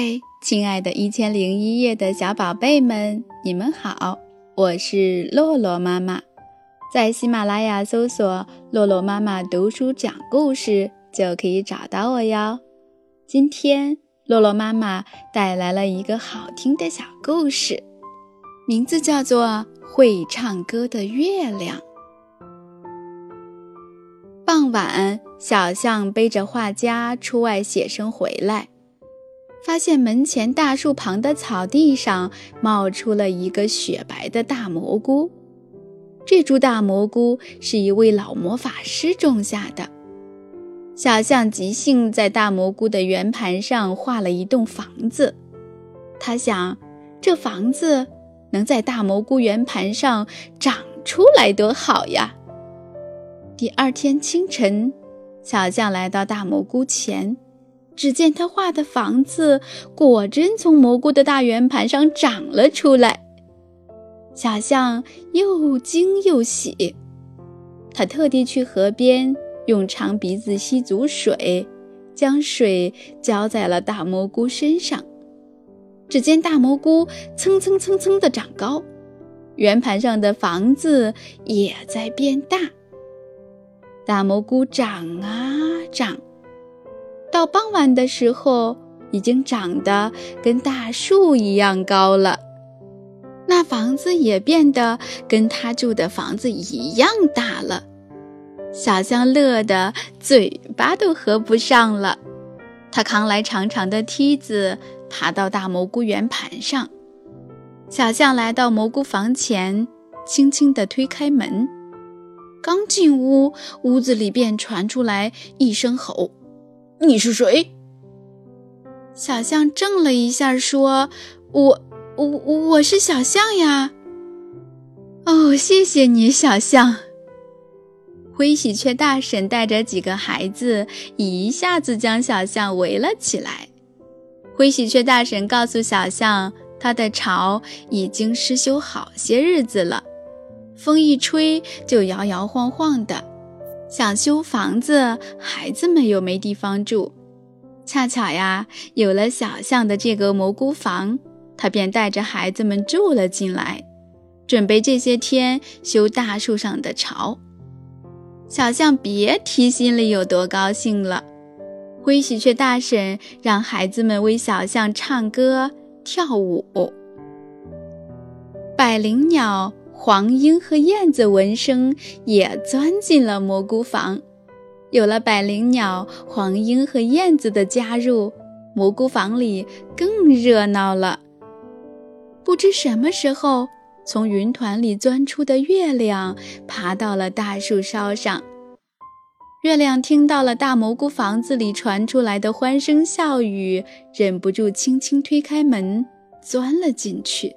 嗨，亲爱的《一千零一夜》的小宝贝们，你们好！我是洛洛妈妈，在喜马拉雅搜索“洛洛妈妈读书讲故事”就可以找到我哟。今天，洛洛妈妈带来了一个好听的小故事，名字叫做《会唱歌的月亮》。傍晚，小象背着画家出外写生回来。发现门前大树旁的草地上冒出了一个雪白的大蘑菇。这株大蘑菇是一位老魔法师种下的。小象即兴在大蘑菇的圆盘上画了一栋房子。他想，这房子能在大蘑菇圆盘上长出来多好呀！第二天清晨，小象来到大蘑菇前。只见他画的房子果真从蘑菇的大圆盘上长了出来，小象又惊又喜。他特地去河边，用长鼻子吸足水，将水浇在了大蘑菇身上。只见大蘑菇蹭蹭蹭蹭地长高，圆盘上的房子也在变大。大蘑菇长啊长。到傍晚的时候，已经长得跟大树一样高了。那房子也变得跟他住的房子一样大了。小象乐得嘴巴都合不上了。他扛来长长的梯子，爬到大蘑菇圆盘上。小象来到蘑菇房前，轻轻地推开门。刚进屋，屋子里便传出来一声吼。你是谁？小象怔了一下，说：“我，我，我是小象呀。”哦，谢谢你，小象。灰喜鹊大婶带着几个孩子，一下子将小象围了起来。灰喜鹊大婶告诉小象，它的巢已经失修好些日子了，风一吹就摇摇晃晃的。想修房子，孩子们又没地方住，恰巧呀，有了小象的这个蘑菇房，他便带着孩子们住了进来，准备这些天修大树上的巢。小象别提心里有多高兴了。灰喜鹊大婶让孩子们为小象唱歌跳舞，百灵鸟。黄莺和燕子闻声也钻进了蘑菇房。有了百灵鸟、黄莺和燕子的加入，蘑菇房里更热闹了。不知什么时候，从云团里钻出的月亮爬到了大树梢上。月亮听到了大蘑菇房子里传出来的欢声笑语，忍不住轻轻推开门，钻了进去。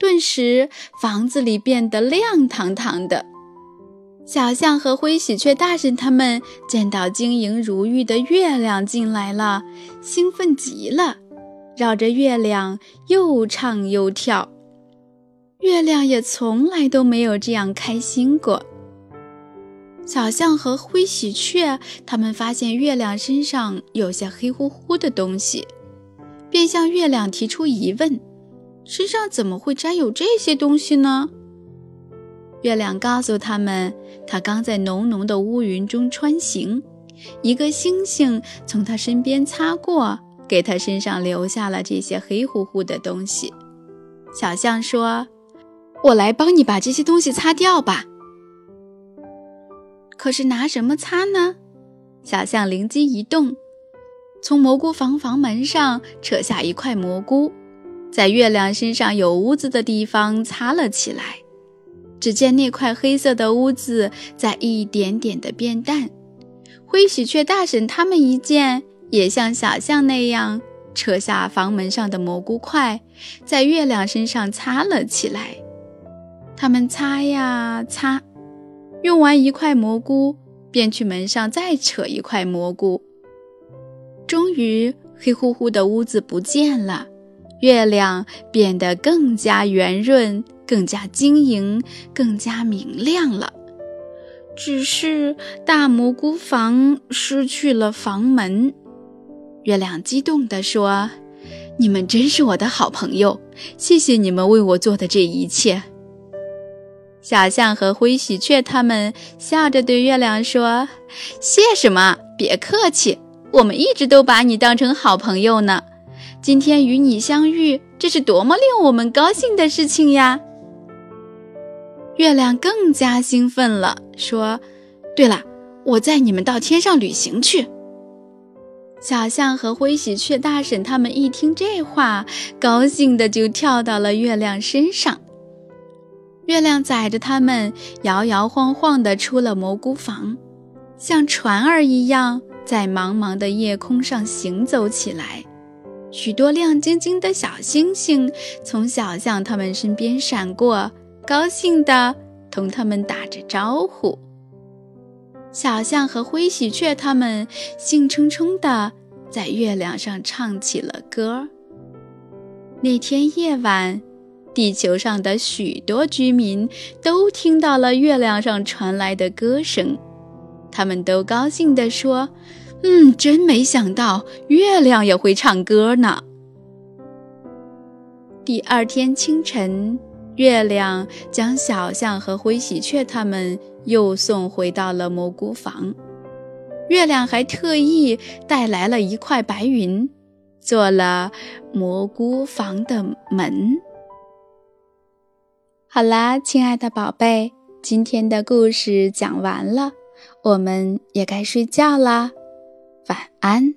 顿时，房子里变得亮堂堂的。小象和灰喜鹊大婶他们见到晶莹如玉的月亮进来了，兴奋极了，绕着月亮又唱又跳。月亮也从来都没有这样开心过。小象和灰喜鹊他们发现月亮身上有些黑乎乎的东西，便向月亮提出疑问。身上怎么会沾有这些东西呢？月亮告诉他们，它刚在浓浓的乌云中穿行，一个星星从它身边擦过，给它身上留下了这些黑乎乎的东西。小象说：“我来帮你把这些东西擦掉吧。”可是拿什么擦呢？小象灵机一动，从蘑菇房房门上扯下一块蘑菇。在月亮身上有污渍的地方擦了起来，只见那块黑色的污渍在一点点的变淡。灰喜鹊大婶他们一见，也像小象那样扯下房门上的蘑菇块，在月亮身上擦了起来。他们擦呀擦，用完一块蘑菇，便去门上再扯一块蘑菇。终于，黑乎乎的屋子不见了。月亮变得更加圆润，更加晶莹，更加明亮了。只是大蘑菇房失去了房门。月亮激动地说：“你们真是我的好朋友，谢谢你们为我做的这一切。小象和灰喜鹊他们笑着对月亮说：“谢什么？别客气，我们一直都把你当成好朋友呢。今天与你相遇，这是多么令我们高兴的事情呀！”月亮更加兴奋了，说：“对了，我载你们到天上旅行去。”小象和灰喜鹊大婶他们一听这话，高兴的就跳到了月亮身上。月亮载着他们摇摇晃晃的出了蘑菇房，像船儿一样在茫茫的夜空上行走起来。许多亮晶晶的小星星从小象他们身边闪过，高兴地同他们打着招呼。小象和灰喜鹊他们兴冲冲地在月亮上唱起了歌。那天夜晚，地球上的许多居民都听到了月亮上传来的歌声，他们都高兴地说：“嗯，真没想到月亮也会唱歌呢。”第二天清晨。月亮将小象和灰喜鹊他们又送回到了蘑菇房。月亮还特意带来了一块白云，做了蘑菇房的门。好啦，亲爱的宝贝，今天的故事讲完了，我们也该睡觉啦，晚安。